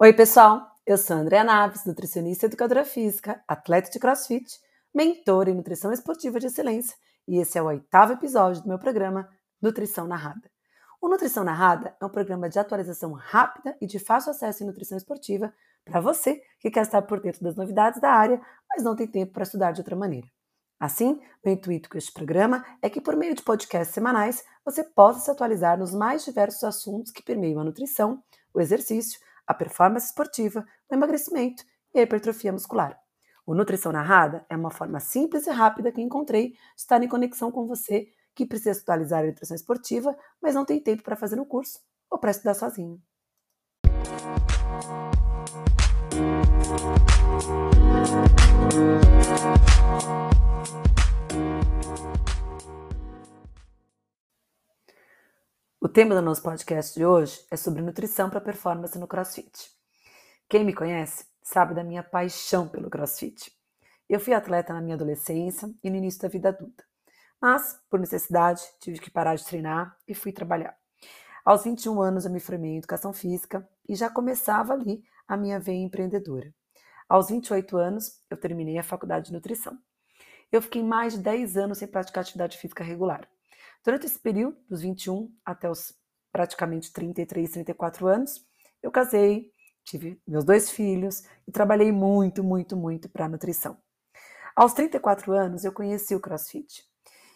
Oi, pessoal. Eu sou a Andrea Naves, nutricionista e educadora física, atleta de crossfit, mentora em nutrição esportiva de excelência, e esse é o oitavo episódio do meu programa Nutrição Narrada. O Nutrição Narrada é um programa de atualização rápida e de fácil acesso em nutrição esportiva para você que quer estar por dentro das novidades da área, mas não tem tempo para estudar de outra maneira. Assim, o intuito com este programa é que, por meio de podcasts semanais, você possa se atualizar nos mais diversos assuntos que permeiam a nutrição, o exercício, a performance esportiva, o emagrecimento e a hipertrofia muscular. O Nutrição Narrada é uma forma simples e rápida que encontrei de estar em conexão com você que precisa atualizar a nutrição esportiva, mas não tem tempo para fazer um curso ou para estudar sozinho. Tema do nosso podcast de hoje é sobre nutrição para performance no CrossFit. Quem me conhece sabe da minha paixão pelo CrossFit. Eu fui atleta na minha adolescência e no início da vida adulta, mas por necessidade tive que parar de treinar e fui trabalhar. Aos 21 anos eu me formei em educação física e já começava ali a minha veia empreendedora. Aos 28 anos eu terminei a faculdade de nutrição. Eu fiquei mais de 10 anos sem praticar atividade física regular. Durante esse período, dos 21 até os praticamente 33, 34 anos, eu casei, tive meus dois filhos e trabalhei muito, muito, muito para a nutrição. Aos 34 anos, eu conheci o CrossFit.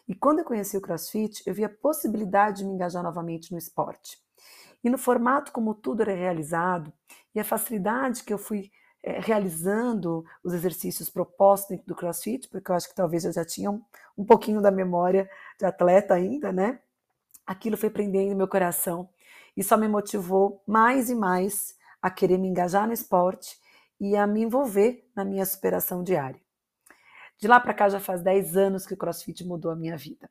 E quando eu conheci o CrossFit, eu vi a possibilidade de me engajar novamente no esporte. E no formato como tudo era realizado e a facilidade que eu fui é, realizando os exercícios propostos dentro do CrossFit, porque eu acho que talvez eu já tinha um, um pouquinho da memória de atleta ainda, né? Aquilo foi prendendo meu coração e só me motivou mais e mais a querer me engajar no esporte e a me envolver na minha superação diária. De lá para cá já faz 10 anos que o CrossFit mudou a minha vida.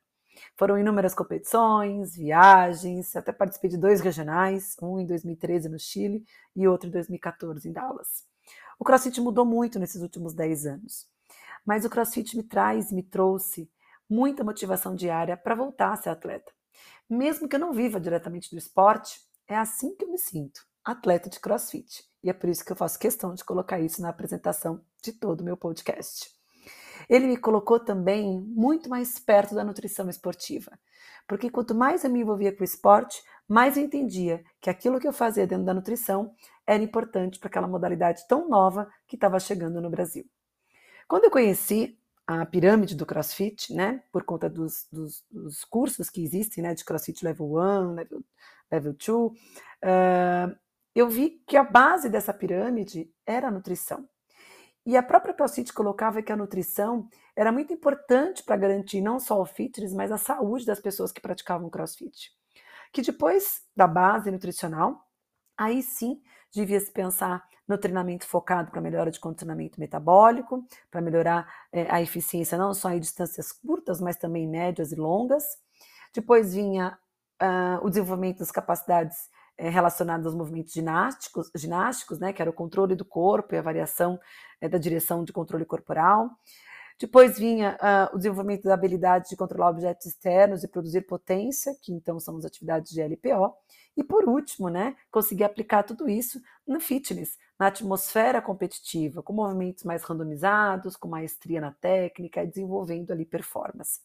Foram inúmeras competições, viagens, até participei de dois regionais, um em 2013 no Chile e outro em 2014 em Dallas. O CrossFit mudou muito nesses últimos 10 anos, mas o CrossFit me traz, me trouxe muita motivação diária para voltar a ser atleta. Mesmo que eu não viva diretamente do esporte, é assim que eu me sinto, atleta de CrossFit. E é por isso que eu faço questão de colocar isso na apresentação de todo o meu podcast. Ele me colocou também muito mais perto da nutrição esportiva, porque quanto mais eu me envolvia com o esporte, mais eu entendia que aquilo que eu fazia dentro da nutrição era importante para aquela modalidade tão nova que estava chegando no Brasil. Quando eu conheci a pirâmide do CrossFit, né, por conta dos, dos, dos cursos que existem, né, de CrossFit Level 1, Level, level 2, uh, eu vi que a base dessa pirâmide era a nutrição. E a própria CrossFit colocava que a nutrição era muito importante para garantir não só o fitness, mas a saúde das pessoas que praticavam CrossFit. Que depois da base nutricional, aí sim devia se pensar no treinamento focado para melhora de condicionamento metabólico, para melhorar é, a eficiência não só em distâncias curtas, mas também médias e longas. Depois vinha uh, o desenvolvimento das capacidades é, relacionadas aos movimentos ginásticos, ginásticos, né, que era o controle do corpo e a variação é, da direção de controle corporal. Depois vinha uh, o desenvolvimento da habilidade de controlar objetos externos e produzir potência, que então são as atividades de LPO. E por último, né, conseguir aplicar tudo isso no fitness, na atmosfera competitiva, com movimentos mais randomizados, com maestria na técnica, desenvolvendo ali performance.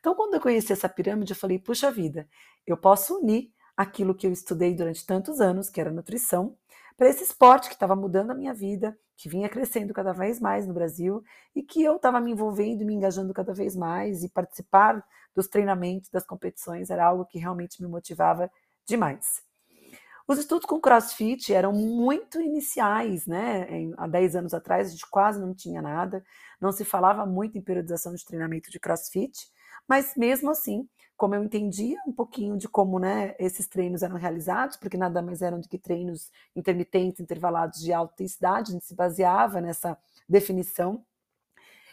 Então, quando eu conheci essa pirâmide, eu falei: puxa vida, eu posso unir aquilo que eu estudei durante tantos anos, que era nutrição, para esse esporte que estava mudando a minha vida, que vinha crescendo cada vez mais no Brasil e que eu estava me envolvendo, me engajando cada vez mais e participar dos treinamentos, das competições era algo que realmente me motivava demais. Os estudos com CrossFit eram muito iniciais, né? Há 10 anos atrás a gente quase não tinha nada, não se falava muito em periodização de treinamento de CrossFit, mas mesmo assim como eu entendia um pouquinho de como né, esses treinos eram realizados, porque nada mais eram do que treinos intermitentes, intervalados de alta intensidade, a gente se baseava nessa definição.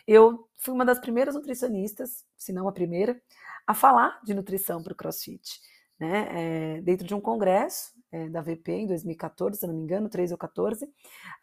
Eu fui uma das primeiras nutricionistas, se não a primeira, a falar de nutrição para o CrossFit. Né? É, dentro de um congresso é, da VP em 2014, se não me engano, 13 ou 14,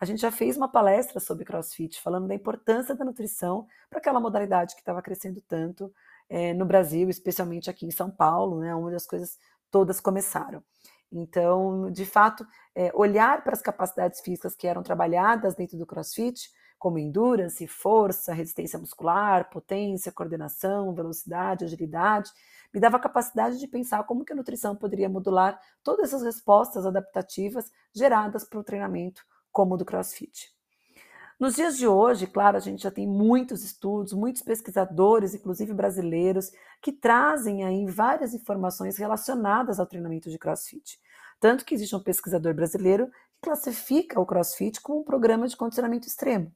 a gente já fez uma palestra sobre CrossFit, falando da importância da nutrição para aquela modalidade que estava crescendo tanto é, no Brasil, especialmente aqui em São Paulo, né, onde as coisas todas começaram. Então, de fato, é, olhar para as capacidades físicas que eram trabalhadas dentro do CrossFit, como endurance, força, resistência muscular, potência, coordenação, velocidade, agilidade, me dava a capacidade de pensar como que a nutrição poderia modular todas essas respostas adaptativas geradas pelo treinamento como o do CrossFit. Nos dias de hoje, claro, a gente já tem muitos estudos, muitos pesquisadores, inclusive brasileiros, que trazem aí várias informações relacionadas ao treinamento de CrossFit. Tanto que existe um pesquisador brasileiro que classifica o CrossFit como um programa de condicionamento extremo.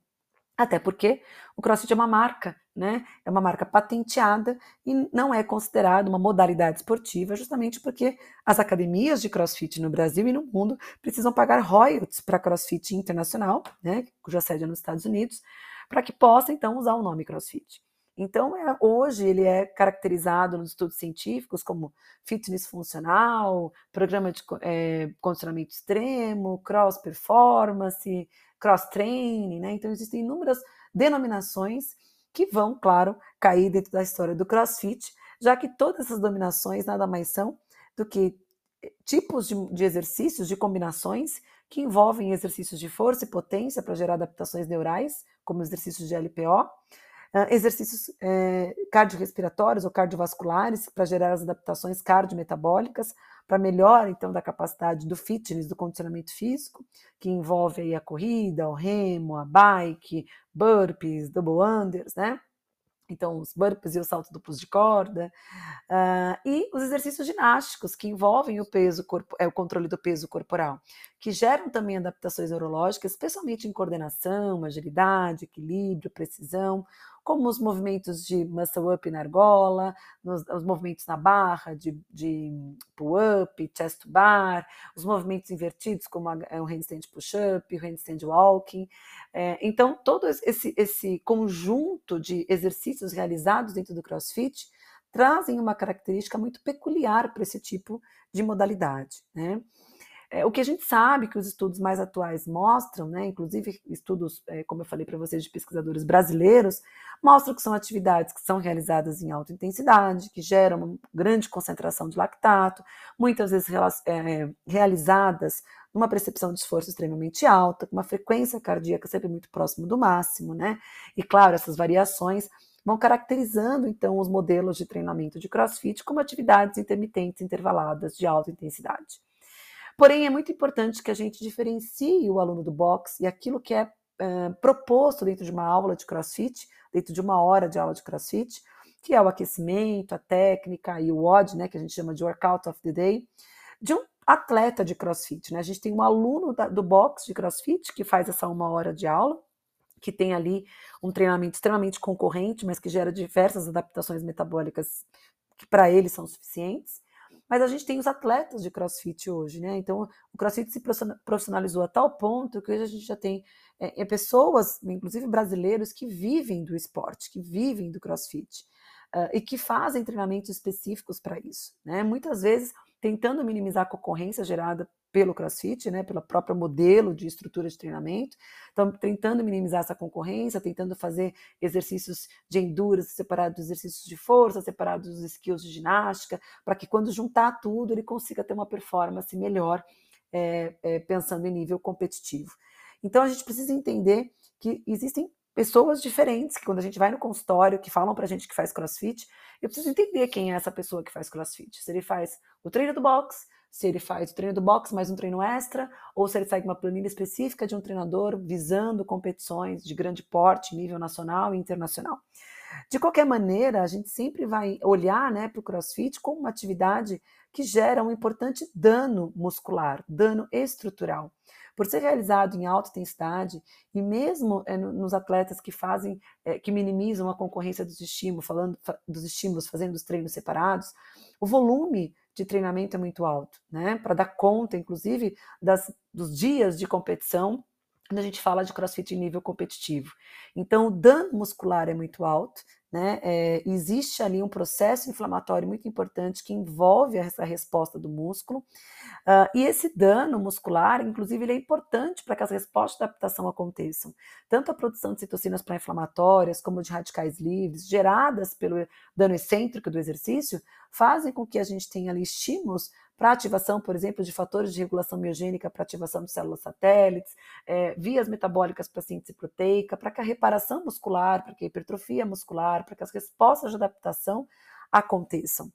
Até porque o CrossFit é uma marca, né? É uma marca patenteada e não é considerado uma modalidade esportiva, justamente porque as academias de CrossFit no Brasil e no mundo precisam pagar royalties para CrossFit internacional, né? Cuja sede é nos Estados Unidos, para que possa então usar o nome CrossFit. Então, é, hoje ele é caracterizado nos estudos científicos como fitness funcional, programa de é, condicionamento extremo, cross performance, cross-training, né? Então existem inúmeras denominações que vão, claro, cair dentro da história do CrossFit, já que todas essas dominações nada mais são do que eh, tipos de, de exercícios, de combinações que envolvem exercícios de força e potência para gerar adaptações neurais, como exercícios de LPO, Uh, exercícios é, cardiorrespiratórios ou cardiovasculares para gerar as adaptações cardiometabólicas, para melhor então da capacidade do fitness, do condicionamento físico, que envolve aí a corrida, o remo, a bike, burpees, double unders, né? então os burpees e os saltos duplos de corda, uh, e os exercícios ginásticos que envolvem o peso, corpo, é, o controle do peso corporal, que geram também adaptações neurológicas, especialmente em coordenação, agilidade, equilíbrio, precisão, como os movimentos de muscle up na argola, nos, os movimentos na barra de, de pull-up, chest to bar, os movimentos invertidos, como a, é, o handstand push-up, o handstand walking. É, então, todo esse, esse conjunto de exercícios realizados dentro do CrossFit trazem uma característica muito peculiar para esse tipo de modalidade. Né? É, o que a gente sabe que os estudos mais atuais mostram, né, inclusive estudos, é, como eu falei para vocês, de pesquisadores brasileiros, mostram que são atividades que são realizadas em alta intensidade, que geram uma grande concentração de lactato, muitas vezes é, realizadas numa percepção de esforço extremamente alta, com uma frequência cardíaca sempre muito próximo do máximo, né? E claro, essas variações vão caracterizando então os modelos de treinamento de CrossFit como atividades intermitentes intervaladas de alta intensidade. Porém, é muito importante que a gente diferencie o aluno do box e aquilo que é uh, proposto dentro de uma aula de crossfit, dentro de uma hora de aula de crossfit, que é o aquecimento, a técnica e o WOD, né, que a gente chama de Workout of the Day, de um atleta de crossfit. Né? A gente tem um aluno da, do box de crossfit que faz essa uma hora de aula, que tem ali um treinamento extremamente concorrente, mas que gera diversas adaptações metabólicas que para ele são suficientes. Mas a gente tem os atletas de crossfit hoje, né? Então, o crossfit se profissionalizou a tal ponto que hoje a gente já tem é, é, pessoas, inclusive brasileiros, que vivem do esporte, que vivem do crossfit. Uh, e que fazem treinamentos específicos para isso, né? Muitas vezes tentando minimizar a concorrência gerada pelo CrossFit, né, pelo próprio modelo de estrutura de treinamento. Então, tentando minimizar essa concorrência, tentando fazer exercícios de endurance separados dos exercícios de força, separados dos skills de ginástica, para que quando juntar tudo ele consiga ter uma performance melhor, é, é, pensando em nível competitivo. Então, a gente precisa entender que existem pessoas diferentes, que quando a gente vai no consultório, que falam pra gente que faz crossfit, eu preciso entender quem é essa pessoa que faz crossfit. Se ele faz o treino do box, se ele faz o treino do box mais um treino extra, ou se ele segue uma planilha específica de um treinador visando competições de grande porte, nível nacional e internacional. De qualquer maneira, a gente sempre vai olhar né, para o crossfit como uma atividade que gera um importante dano muscular, dano estrutural. Por ser realizado em alta intensidade e mesmo é, nos atletas que fazem, é, que minimizam a concorrência dos estímulos, falando dos estímulos, fazendo os treinos separados, o volume de treinamento é muito alto, né? Para dar conta, inclusive, das, dos dias de competição quando a gente fala de crossfit em nível competitivo. Então, o dano muscular é muito alto, né? É, existe ali um processo inflamatório muito importante que envolve essa resposta do músculo, uh, e esse dano muscular, inclusive, ele é importante para que as respostas de adaptação aconteçam. Tanto a produção de citocinas pró-inflamatórias, como de radicais livres, geradas pelo dano excêntrico do exercício, fazem com que a gente tenha ali estímulos para ativação, por exemplo, de fatores de regulação miogênica para ativação de células satélites, é, vias metabólicas para síntese proteica, para que a reparação muscular, para que a hipertrofia muscular, para que as respostas de adaptação aconteçam.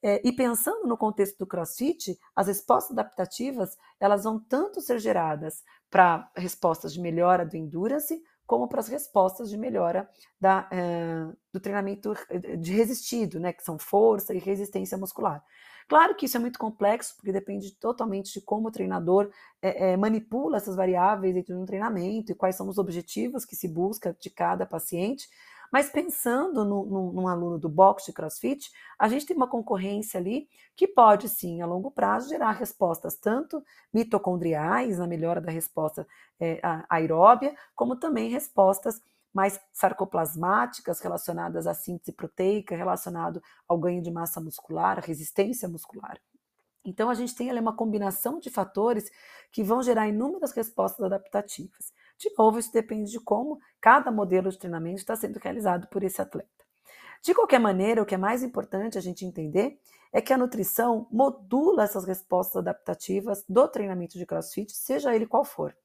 É, e pensando no contexto do CrossFit, as respostas adaptativas elas vão tanto ser geradas para respostas de melhora do endurance, como para as respostas de melhora da, é, do treinamento de resistido, né, que são força e resistência muscular. Claro que isso é muito complexo, porque depende totalmente de como o treinador é, é, manipula essas variáveis dentro de um treinamento e quais são os objetivos que se busca de cada paciente, mas pensando no, no, num aluno do boxe de crossfit, a gente tem uma concorrência ali que pode sim, a longo prazo, gerar respostas tanto mitocondriais, na melhora da resposta é, aeróbia, como também respostas mais sarcoplasmáticas relacionadas à síntese proteica, relacionado ao ganho de massa muscular, resistência muscular. Então, a gente tem ali uma combinação de fatores que vão gerar inúmeras respostas adaptativas. De novo, isso depende de como cada modelo de treinamento está sendo realizado por esse atleta. De qualquer maneira, o que é mais importante a gente entender é que a nutrição modula essas respostas adaptativas do treinamento de crossfit, seja ele qual for.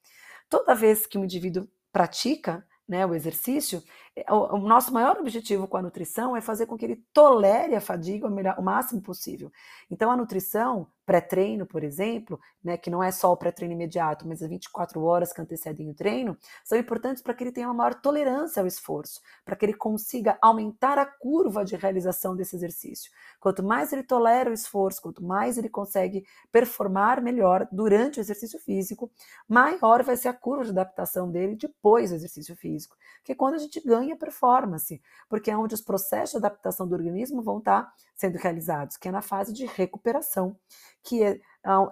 Toda vez que um indivíduo pratica né, o exercício, o, o, nosso maior objetivo com a nutrição é fazer com que ele tolere a fadiga o, máximo possível. Então, a nutrição, pré-treino, por exemplo, né, que não é só o pré-treino imediato, mas as 24 horas que antecedem o treino, são importantes para que ele tenha uma maior tolerância ao esforço, para que ele consiga aumentar a curva de realização desse exercício. Quanto mais ele tolera o esforço, quanto mais ele consegue performar melhor durante o exercício físico, maior vai ser a curva de adaptação dele depois do exercício físico. Que é quando a gente ganha performance, porque é onde os processos de adaptação do organismo vão estar sendo realizados, que é na fase de recuperação que é,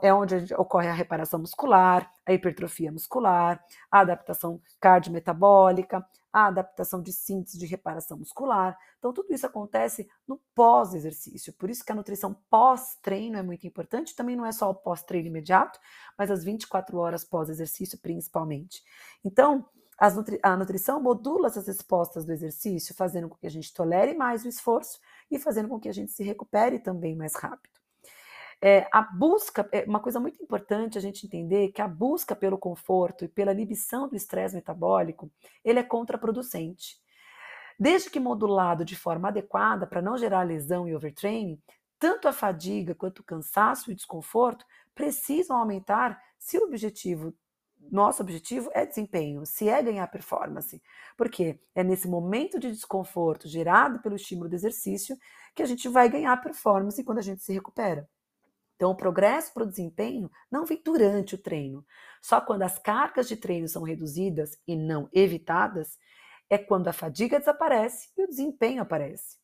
é onde ocorre a reparação muscular, a hipertrofia muscular, a adaptação cardiometabólica, a adaptação de síntese de reparação muscular. Então, tudo isso acontece no pós-exercício. Por isso que a nutrição pós-treino é muito importante. Também não é só o pós-treino imediato, mas as 24 horas pós-exercício, principalmente. Então, Nutri a nutrição modula essas respostas do exercício, fazendo com que a gente tolere mais o esforço e fazendo com que a gente se recupere também mais rápido. É, a busca, é uma coisa muito importante a gente entender que a busca pelo conforto e pela inibição do estresse metabólico, ele é contraproducente. Desde que modulado de forma adequada para não gerar lesão e overtraining, tanto a fadiga quanto o cansaço e o desconforto precisam aumentar se o objetivo nosso objetivo é desempenho, se é ganhar performance. Porque é nesse momento de desconforto gerado pelo estímulo do exercício que a gente vai ganhar performance quando a gente se recupera. Então, o progresso para o desempenho não vem durante o treino. Só quando as cargas de treino são reduzidas e não evitadas, é quando a fadiga desaparece e o desempenho aparece.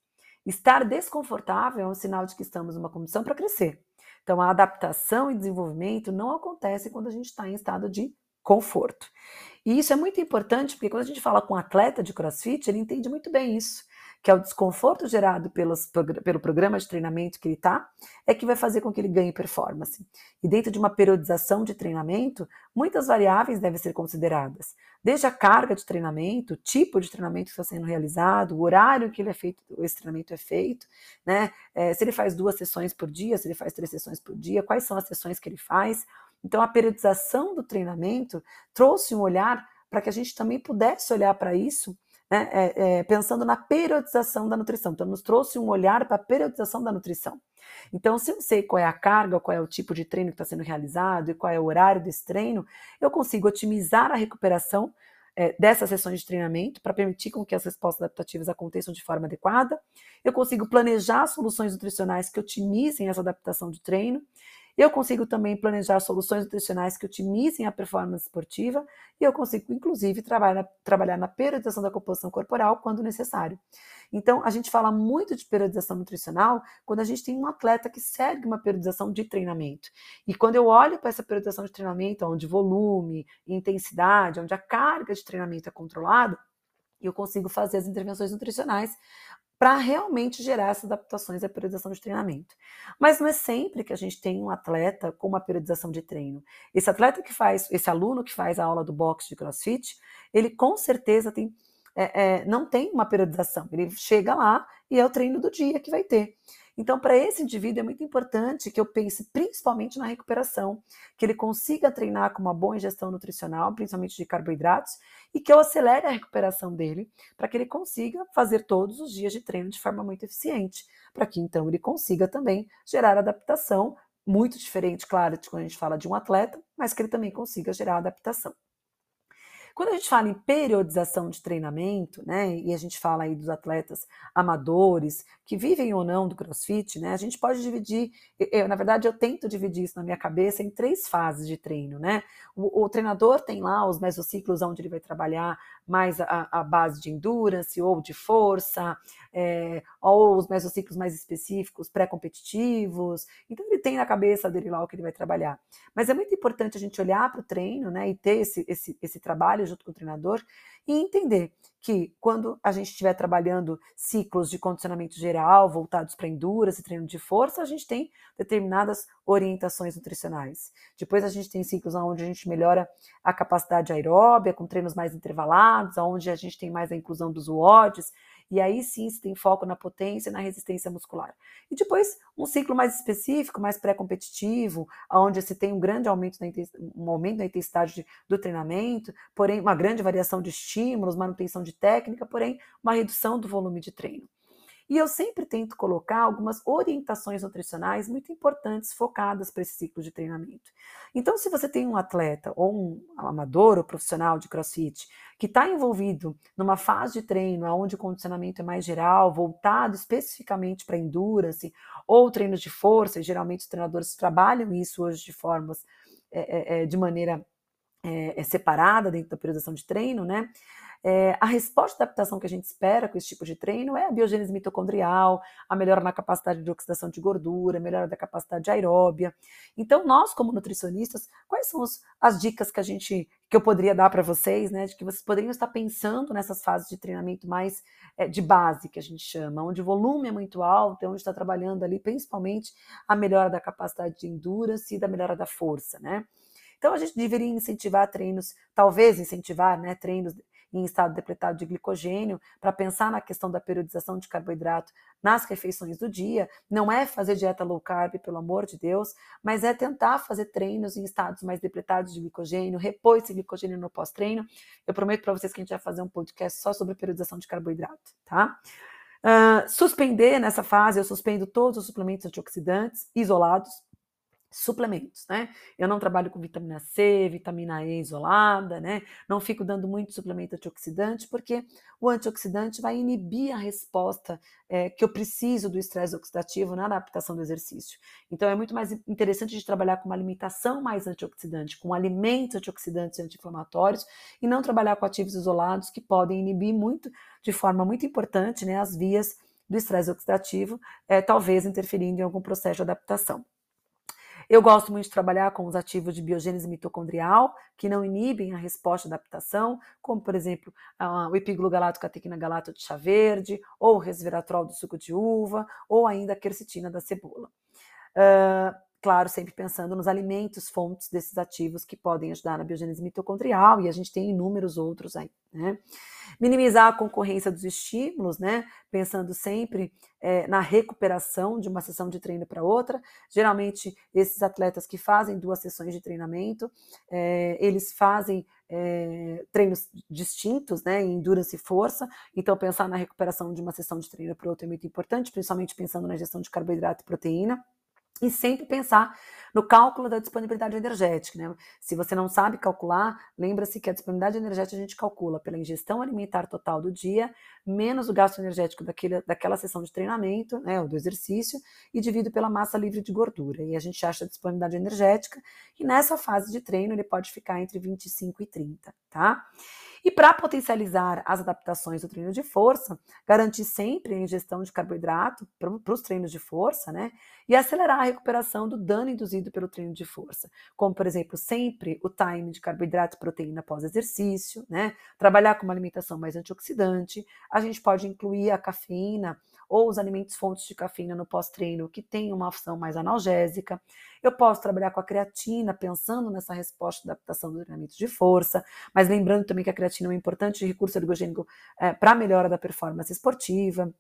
Estar desconfortável é um sinal de que estamos numa condição para crescer. Então, a adaptação e desenvolvimento não acontecem quando a gente está em estado de conforto. E isso é muito importante porque quando a gente fala com um atleta de crossfit, ele entende muito bem isso que é o desconforto gerado pelos, pelo programa de treinamento que ele está, é que vai fazer com que ele ganhe performance. E dentro de uma periodização de treinamento, muitas variáveis devem ser consideradas, desde a carga de treinamento, o tipo de treinamento que está sendo realizado, o horário que ele é feito, esse treinamento é feito, né? É, se ele faz duas sessões por dia, se ele faz três sessões por dia, quais são as sessões que ele faz. Então, a periodização do treinamento trouxe um olhar para que a gente também pudesse olhar para isso né, é, é, pensando na periodização da nutrição. Então, nos trouxe um olhar para a periodização da nutrição. Então, se eu sei qual é a carga, qual é o tipo de treino que está sendo realizado e qual é o horário desse treino, eu consigo otimizar a recuperação é, dessas sessões de treinamento para permitir com que as respostas adaptativas aconteçam de forma adequada. Eu consigo planejar soluções nutricionais que otimizem essa adaptação de treino eu consigo também planejar soluções nutricionais que otimizem a performance esportiva e eu consigo, inclusive, trabalhar, trabalhar na periodização da composição corporal quando necessário. Então, a gente fala muito de periodização nutricional quando a gente tem um atleta que segue uma periodização de treinamento. E quando eu olho para essa periodização de treinamento, onde volume, intensidade, onde a carga de treinamento é controlada, eu consigo fazer as intervenções nutricionais para realmente gerar essas adaptações à periodização de treinamento. Mas não é sempre que a gente tem um atleta com uma periodização de treino. Esse atleta que faz, esse aluno que faz a aula do boxe de CrossFit, ele com certeza tem, é, é, não tem uma periodização. Ele chega lá e é o treino do dia que vai ter. Então, para esse indivíduo é muito importante que eu pense principalmente na recuperação, que ele consiga treinar com uma boa ingestão nutricional, principalmente de carboidratos, e que eu acelere a recuperação dele, para que ele consiga fazer todos os dias de treino de forma muito eficiente, para que então ele consiga também gerar adaptação, muito diferente, claro, de quando a gente fala de um atleta, mas que ele também consiga gerar adaptação. Quando a gente fala em periodização de treinamento, né, e a gente fala aí dos atletas amadores que vivem ou não do CrossFit, né, a gente pode dividir, eu, na verdade eu tento dividir isso na minha cabeça em três fases de treino, né? O, o treinador tem lá os mesociclos onde ele vai trabalhar mais a, a base de endurance ou de força, é, ou os mesociclos mais específicos, pré-competitivos. Então ele tem na cabeça dele lá o que ele vai trabalhar. Mas é muito importante a gente olhar para o treino, né, e ter esse, esse, esse trabalho junto com o treinador e entender que quando a gente estiver trabalhando ciclos de condicionamento geral voltados para endurance e treino de força, a gente tem determinadas orientações nutricionais. Depois a gente tem ciclos onde a gente melhora a capacidade aeróbia com treinos mais intervalados, onde a gente tem mais a inclusão dos WODs, e aí sim se tem foco na potência e na resistência muscular. E depois um ciclo mais específico, mais pré-competitivo, onde se tem um grande aumento na, um aumento na intensidade do treinamento, porém uma grande variação de estímulos, manutenção de técnica, porém uma redução do volume de treino. E eu sempre tento colocar algumas orientações nutricionais muito importantes focadas para esse ciclo de treinamento. Então, se você tem um atleta ou um amador ou profissional de crossfit que está envolvido numa fase de treino onde o condicionamento é mais geral, voltado especificamente para endurance ou treinos de força, e geralmente os treinadores trabalham isso hoje de formas é, é, de maneira é, separada dentro da periodização de treino, né? É, a resposta de adaptação que a gente espera com esse tipo de treino é a biogênese mitocondrial, a melhora na capacidade de oxidação de gordura, a melhora da capacidade aeróbia. Então, nós, como nutricionistas, quais são os, as dicas que a gente que eu poderia dar para vocês, né? De que vocês poderiam estar pensando nessas fases de treinamento mais é, de base, que a gente chama, onde o volume é muito alto, onde está trabalhando ali principalmente a melhora da capacidade de endurance e da melhora da força, né? Então a gente deveria incentivar treinos, talvez incentivar, né, treinos em estado depletado de glicogênio, para pensar na questão da periodização de carboidrato nas refeições do dia. Não é fazer dieta low carb, pelo amor de Deus, mas é tentar fazer treinos em estados mais depletados de glicogênio, repor esse glicogênio no pós-treino. Eu prometo para vocês que a gente vai fazer um podcast só sobre periodização de carboidrato, tá? Uh, suspender nessa fase, eu suspendo todos os suplementos antioxidantes isolados, suplementos, né? Eu não trabalho com vitamina C, vitamina E isolada, né? Não fico dando muito suplemento antioxidante, porque o antioxidante vai inibir a resposta é, que eu preciso do estresse oxidativo na adaptação do exercício. Então é muito mais interessante de trabalhar com uma alimentação mais antioxidante, com alimentos antioxidantes e anti-inflamatórios, e não trabalhar com ativos isolados que podem inibir muito, de forma muito importante, né, as vias do estresse oxidativo, é, talvez interferindo em algum processo de adaptação. Eu gosto muito de trabalhar com os ativos de biogênese mitocondrial, que não inibem a resposta de adaptação, como, por exemplo, o epiglucalato catequina galato de chá verde, ou o resveratrol do suco de uva, ou ainda a quercetina da cebola. Claro, sempre pensando nos alimentos, fontes desses ativos que podem ajudar na biogênese mitocondrial, e a gente tem inúmeros outros aí, né? Minimizar a concorrência dos estímulos, né? Pensando sempre é, na recuperação de uma sessão de treino para outra. Geralmente, esses atletas que fazem duas sessões de treinamento, é, eles fazem é, treinos distintos, né, em endurance e força. Então, pensar na recuperação de uma sessão de treino para outra é muito importante, principalmente pensando na gestão de carboidrato e proteína. E sempre pensar no cálculo da disponibilidade energética. Né? Se você não sabe calcular, lembra-se que a disponibilidade energética a gente calcula pela ingestão alimentar total do dia, menos o gasto energético daquele, daquela sessão de treinamento, né, ou do exercício, e dividido pela massa livre de gordura. E a gente acha a disponibilidade energética, e nessa fase de treino ele pode ficar entre 25 e 30, tá? E para potencializar as adaptações do treino de força, garantir sempre a ingestão de carboidrato para os treinos de força, né? E acelerar recuperação do dano induzido pelo treino de força. Como, por exemplo, sempre o time de carboidrato e proteína após exercício, né? Trabalhar com uma alimentação mais antioxidante. A gente pode incluir a cafeína ou os alimentos fontes de cafeína no pós-treino que tem uma ação mais analgésica. Eu posso trabalhar com a creatina, pensando nessa resposta de adaptação do treinamento de força, mas lembrando também que a creatina é um importante recurso ergogênico é, para a melhora da performance esportiva.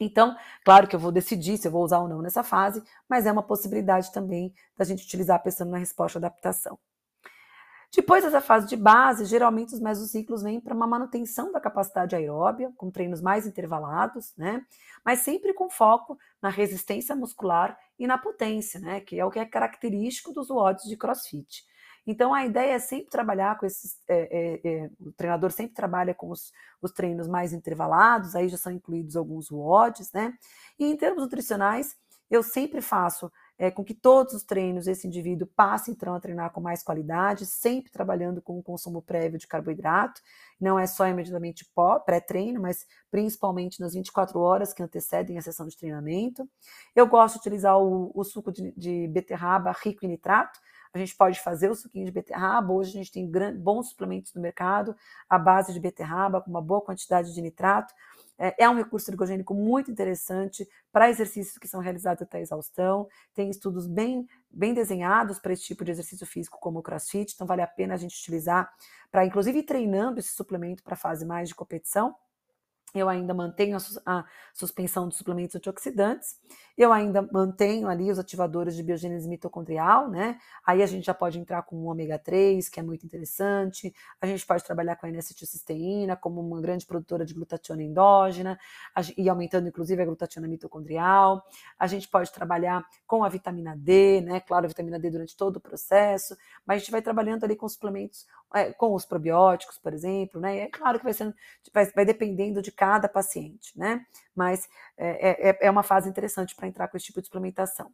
Então, claro que eu vou decidir se eu vou usar ou não nessa fase, mas é uma possibilidade também da gente utilizar pensando na resposta adaptação. Depois dessa fase de base, geralmente os mesociclos vêm para uma manutenção da capacidade aeróbia, com treinos mais intervalados, né? Mas sempre com foco na resistência muscular e na potência, né? Que é o que é característico dos WODs de CrossFit. Então a ideia é sempre trabalhar com esses. É, é, é, o treinador sempre trabalha com os, os, treinos mais intervalados, aí já são incluídos alguns WODs, né? E em termos nutricionais, eu sempre faço é, com que todos os treinos esse indivíduo passe então a treinar com mais qualidade, sempre trabalhando com o consumo prévio de carboidrato, não é só imediatamente pré-treino, mas principalmente nas 24 horas que antecedem a sessão de treinamento. Eu gosto de utilizar o, o suco de, de beterraba rico em nitrato, a gente pode fazer o suquinho de beterraba. Hoje a gente tem bons suplementos no mercado à base de beterraba, com uma boa quantidade de nitrato. É, é um recurso ergogênico muito interessante para exercícios que são realizados até exaustão. Tem estudos bem, bem desenhados para esse tipo de exercício físico, como o crossfit, então vale a pena a gente utilizar para, inclusive, treinando esse suplemento para a fase mais de competição. Eu ainda mantenho a, suspensão de suplementos antioxidantes, eu ainda mantenho ali os ativadores de biogênese mitocondrial, né? Aí a gente já pode entrar com o ômega 3, que é muito interessante, a gente pode trabalhar com a N-acetilcisteína como uma grande produtora de glutationa endógena, e aumentando inclusive a glutationa mitocondrial, a gente pode trabalhar com a vitamina D, né? Claro, a vitamina D durante todo o processo, mas a gente vai trabalhando ali com suplementos, é, com os probióticos, por exemplo, né? E é claro que vai, sendo, vai, vai dependendo de cada paciente, né? Mas é, é, é uma fase interessante para entrar com esse tipo de suplementação.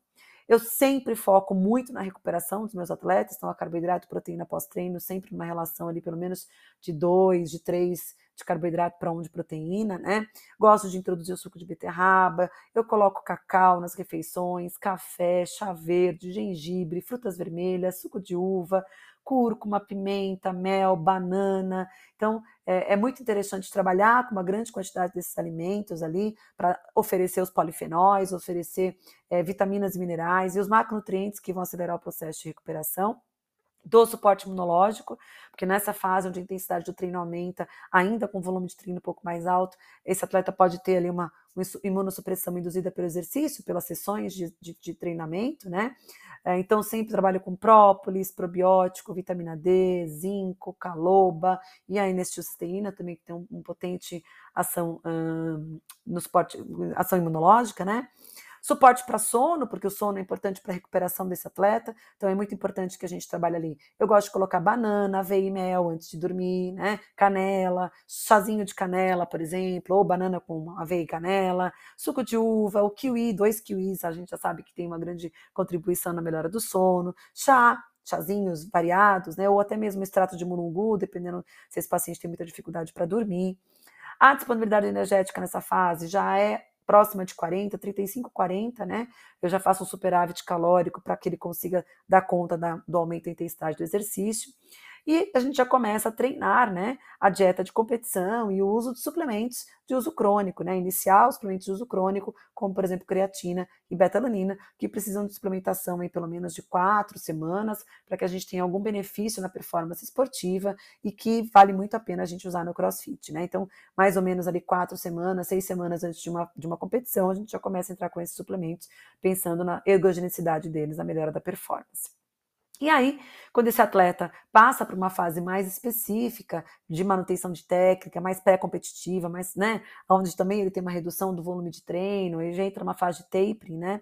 Eu sempre foco muito na recuperação dos meus atletas, então a carboidrato, proteína pós-treino, sempre uma relação ali pelo menos de dois, de três de carboidrato para um de proteína, né? Gosto de introduzir o suco de beterraba, eu coloco cacau nas refeições, café, chá verde, gengibre, frutas vermelhas, suco de uva, cúrcuma, pimenta, mel, banana. Então, é, é, muito interessante trabalhar com uma grande quantidade desses alimentos ali para oferecer os polifenóis, oferecer é, vitaminas e minerais e os macronutrientes que vão acelerar o processo de recuperação do suporte imunológico, porque nessa fase onde a intensidade do treino aumenta, ainda com volume de treino um pouco mais alto, esse atleta pode ter ali uma, uma imunossupressão induzida pelo exercício, pelas sessões de, de, de treinamento, né? É, então, sempre trabalho com própolis, probiótico, vitamina D, zinco, caloba e a inestilcisteína também, que tem um, um potente ação hum, no suporte, ação imunológica, né? Suporte para sono, porque o sono é importante para a recuperação desse atleta, então é muito importante que a gente trabalhe ali. Eu gosto de colocar banana, aveia e mel antes de dormir, né? Canela, chazinho de canela, por exemplo, ou banana com aveia e canela, suco de uva, o kiwi, dois kiwis, a gente já sabe que tem uma grande contribuição na melhora do sono, chá, chazinhos variados, né? Ou até mesmo extrato de mulungu, dependendo se esse paciente tem muita dificuldade para dormir. A disponibilidade energética nessa fase já é próxima de 40, 35, 40, né? Eu já faço um superávit calórico para que ele consiga dar conta da, do aumento da intensidade do exercício. E a gente já começa a treinar né, a dieta de competição e o uso de suplementos de uso crônico, né? Iniciar os suplementos de uso crônico, como por exemplo creatina e betalanina, que precisam de suplementação em pelo menos de quatro semanas, para que a gente tenha algum benefício na performance esportiva e que vale muito a pena a gente usar no crossfit, né? Então, mais ou menos ali quatro semanas, seis semanas antes de uma, de uma competição, a gente já começa a entrar com esses suplementos, pensando na ergogenicidade deles, na melhora da performance. E aí, quando esse atleta passa para uma fase mais específica de manutenção de técnica, mais pré-competitiva, mais, né, onde também ele tem uma redução do volume de treino, ele já entra numa fase de tapering, né?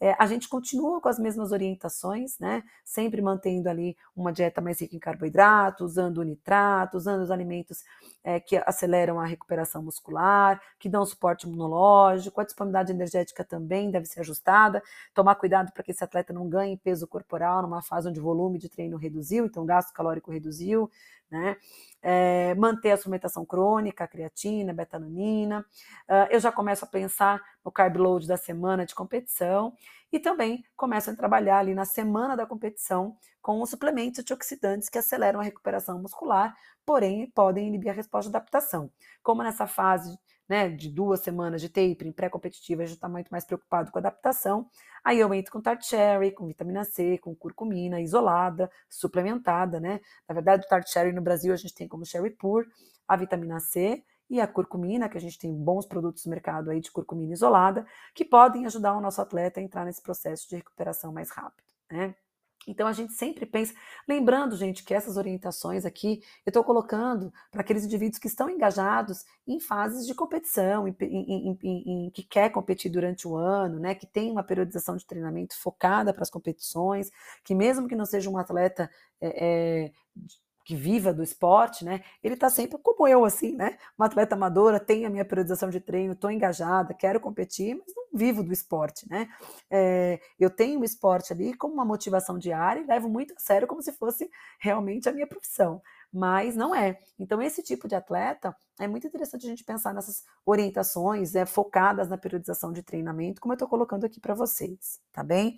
É, a gente continua com as mesmas orientações, né? Sempre mantendo ali uma dieta mais rica em carboidrato, usando o nitrato, usando os alimentos é, que aceleram a recuperação muscular, que dão suporte imunológico, a disponibilidade energética também deve ser ajustada. Tomar cuidado para que esse atleta não ganhe peso corporal numa fase onde o volume de treino reduziu, então o gasto calórico reduziu, né? É, manter a suplementação crônica, a creatina, a betananina. Uh, eu já começo a pensar no carb load da semana de competição e também começo a trabalhar ali na semana da competição com os suplementos antioxidantes que aceleram a recuperação muscular, porém podem inibir a resposta de adaptação. Como nessa fase né, de duas semanas de tapering pré-competitiva, a gente está muito mais preocupado com a adaptação. Aí eu entro com tart cherry, com vitamina C, com curcumina isolada, suplementada, né? Na verdade, o tart cherry no Brasil a gente tem como cherry pur, a vitamina C e a curcumina, que a gente tem bons produtos no mercado aí de curcumina isolada, que podem ajudar o nosso atleta a entrar nesse processo de recuperação mais rápido, né? Então a gente sempre pensa, lembrando, gente, que essas orientações aqui eu estou colocando para aqueles indivíduos que estão engajados em fases de competição, em, em, em, que quer competir durante o ano, né? Que tem uma periodização de treinamento focada para as competições, que mesmo que não seja um atleta é, é, que viva do esporte, né? Ele está sempre como eu, assim, né? Uma atleta amadora, tenho a minha periodização de treino, estou engajada, quero competir, mas não vivo do esporte, né? É, eu tenho o esporte ali como uma motivação diária e levo muito a sério como se fosse realmente a minha profissão, mas não é. Então, esse tipo de atleta é muito interessante a gente pensar nessas orientações é, focadas na periodização de treinamento, como eu estou colocando aqui para vocês, tá bem?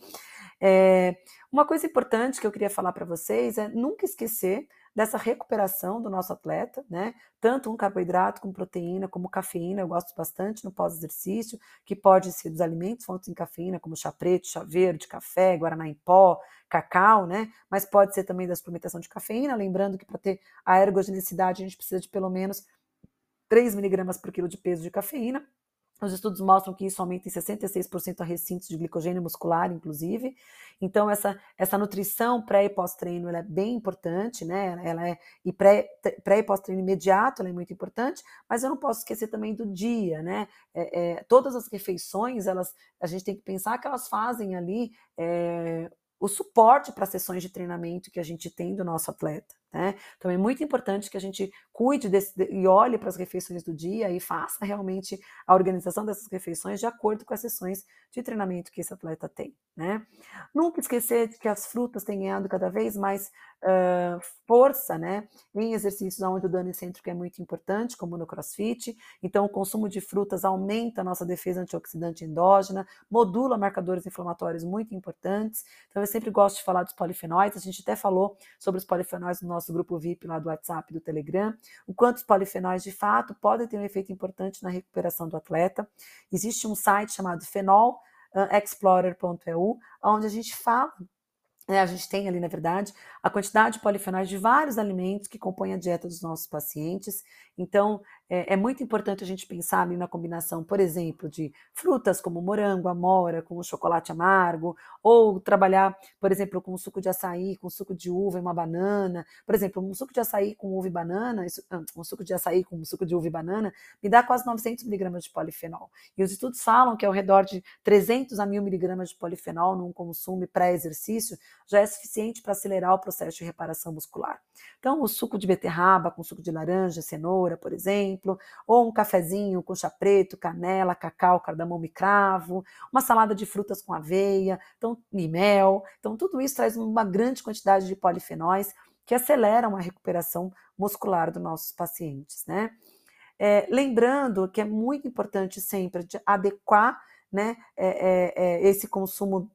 É, uma coisa importante que eu queria falar para vocês é nunca esquecer dessa recuperação do nosso atleta, né? Tanto um carboidrato como proteína, como cafeína, eu gosto bastante no pós-exercício, que pode ser dos alimentos fontes em cafeína, como chá preto, chá verde, café, guaraná em pó, cacau, né? Mas pode ser também da suplementação de cafeína, lembrando que para ter a ergogenicidade a gente precisa de pelo menos 3 miligramas por quilo de peso de cafeína. Os estudos mostram que isso aumenta em 66% a recintos de glicogênio muscular, inclusive. Então, essa, essa nutrição pré e pós-treino é bem importante, né? Ela é, e pré, pré e pós-treino imediato é muito importante, mas eu não posso esquecer também do dia, né? É, é, todas as refeições, elas, a gente tem que pensar que elas fazem ali é, o suporte para sessões de treinamento que a gente tem do nosso atleta. Né? Então é muito importante que a gente cuide desse, e olhe para as refeições do dia e faça realmente a organização dessas refeições de acordo com as sessões de treinamento que esse atleta tem. Né? Nunca esquecer que as frutas têm ganhado cada vez mais uh, força né? em exercícios onde o dano excêntrico é muito importante, como no crossfit. Então, o consumo de frutas aumenta a nossa defesa antioxidante endógena, modula marcadores inflamatórios muito importantes. Então, eu sempre gosto de falar dos polifenóis, a gente até falou sobre os polifenóis no nosso nosso grupo VIP lá do WhatsApp do Telegram, o quanto os polifenóis de fato podem ter um efeito importante na recuperação do atleta. Existe um site chamado fenolexplorer.eu, onde a gente fala né, a gente tem ali, na verdade, a quantidade de polifenóis de vários alimentos que compõem a dieta dos nossos pacientes. Então, é, é, muito importante a gente pensar ali na combinação, por exemplo, de frutas como morango, amora, com chocolate amargo, ou trabalhar, por exemplo, com suco de açaí, com suco de uva e uma banana. Por exemplo, um suco de açaí com uva e banana, ah, um suco de açaí com suco de uva e banana, me dá quase 900 miligramas de polifenol. E os estudos falam que ao redor de 300 a 1000 miligramas de polifenol num consumo pré-exercício já é suficiente para acelerar o processo de reparação muscular. Então, o suco de beterraba com suco de laranja, cenoura, por exemplo, exemplo, ou um cafezinho com chá preto, canela, cacau, cardamomo e cravo, uma salada de frutas com aveia, então, e mel. Então, tudo isso traz uma grande quantidade de polifenóis que aceleram a recuperação muscular dos nossos pacientes, né? É, lembrando que é muito importante sempre adequar né, é, é, é esse consumo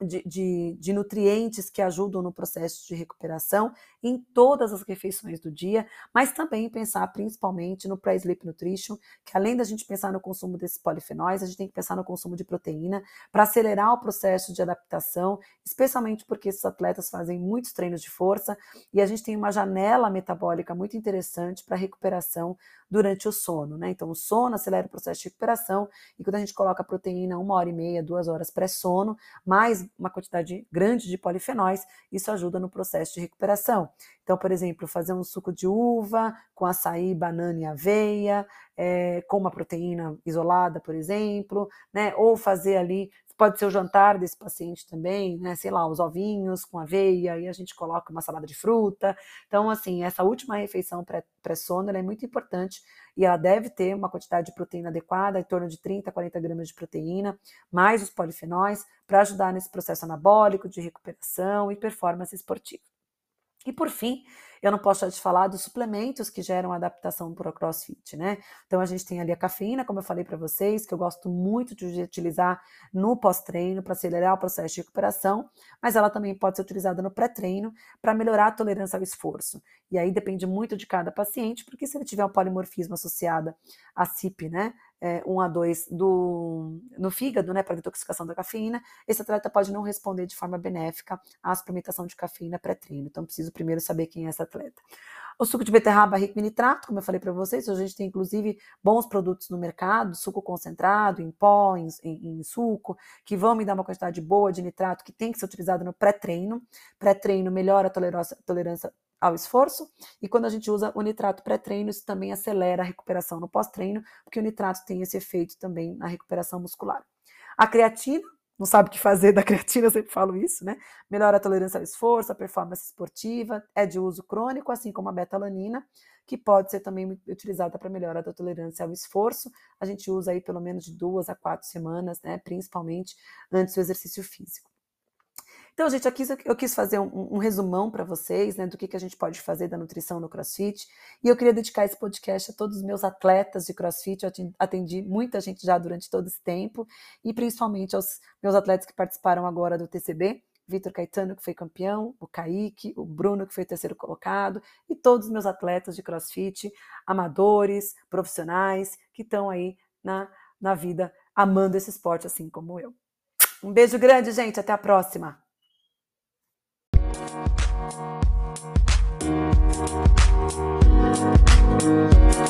de, de, de, nutrientes que ajudam no processo de recuperação em todas as refeições do dia, mas também pensar principalmente no pré-sleep nutrition, que além da gente pensar no consumo desses polifenóis, a gente tem que pensar no consumo de proteína para acelerar o processo de adaptação, especialmente porque esses atletas fazem muitos treinos de força e a gente tem uma janela metabólica muito interessante para recuperação durante o sono, né? Então, o sono acelera o processo de recuperação e quando a gente coloca a proteína uma hora e meia, duas horas pré-sono, mais uma quantidade grande de polifenóis, isso ajuda no processo de recuperação. Então, por exemplo, fazer um suco de uva com açaí, banana e aveia, é, com uma proteína isolada, por exemplo, né? Ou fazer ali pode ser o jantar desse paciente também, né? Sei lá, os ovinhos com aveia, e a gente coloca uma salada de fruta. Então, assim, essa última refeição pré-sono é muito importante e ela deve ter uma quantidade de proteína adequada, em torno de 30 a 40 gramas de proteína, mais os polifenóis, para ajudar nesse processo anabólico de recuperação e performance esportiva. E por fim, eu não posso te falar dos suplementos que geram adaptação para o CrossFit, né? Então a gente tem ali a cafeína, como eu falei para vocês, que eu gosto muito de utilizar no pós-treino para acelerar o processo de recuperação, mas ela também pode ser utilizada no pré-treino para melhorar a tolerância ao esforço. E aí depende muito de cada paciente, porque se ele tiver um polimorfismo associado à CIP, né, é, 1 a 2 do, no fígado, né, para detoxificação da cafeína, esse atleta pode não responder de forma benéfica à suplementação de cafeína pré-treino. Então, preciso primeiro saber quem é esse atleta. O suco de beterraba rico em nitrato, como eu falei para vocês, a gente tem inclusive bons produtos no mercado, suco concentrado, em pó, em, em, em, suco, que vão me dar uma quantidade boa de nitrato que tem que ser utilizado no pré-treino. Pré-treino melhora a tolerância, tolerância ao esforço, e quando a gente usa o nitrato pré-treino, isso também acelera a recuperação no pós-treino, porque o nitrato tem esse efeito também na recuperação muscular. A creatina, não sabe o que fazer da creatina, eu sempre falo isso, né? Melhora a tolerância ao esforço, a performance esportiva, é de uso crônico, assim como a betalanina, que pode ser também utilizada para melhora da tolerância ao esforço. A gente usa aí pelo menos de duas a quatro semanas, né? Principalmente antes do exercício físico. Então, gente, aqui eu quis fazer um, um resumão para vocês, né, do que, que a gente pode fazer da nutrição no CrossFit. E eu queria dedicar esse podcast a todos os meus atletas de CrossFit. Eu atendi muita gente já durante todo esse tempo, e principalmente aos meus atletas que participaram agora do TCB. Vitor Caetano, que foi campeão, o Kaique, o Bruno, que foi terceiro colocado, e todos os meus atletas de crossfit, amadores, profissionais, que estão aí na, na vida amando esse esporte, assim como eu. Um beijo grande, gente. Até a próxima. Thank you.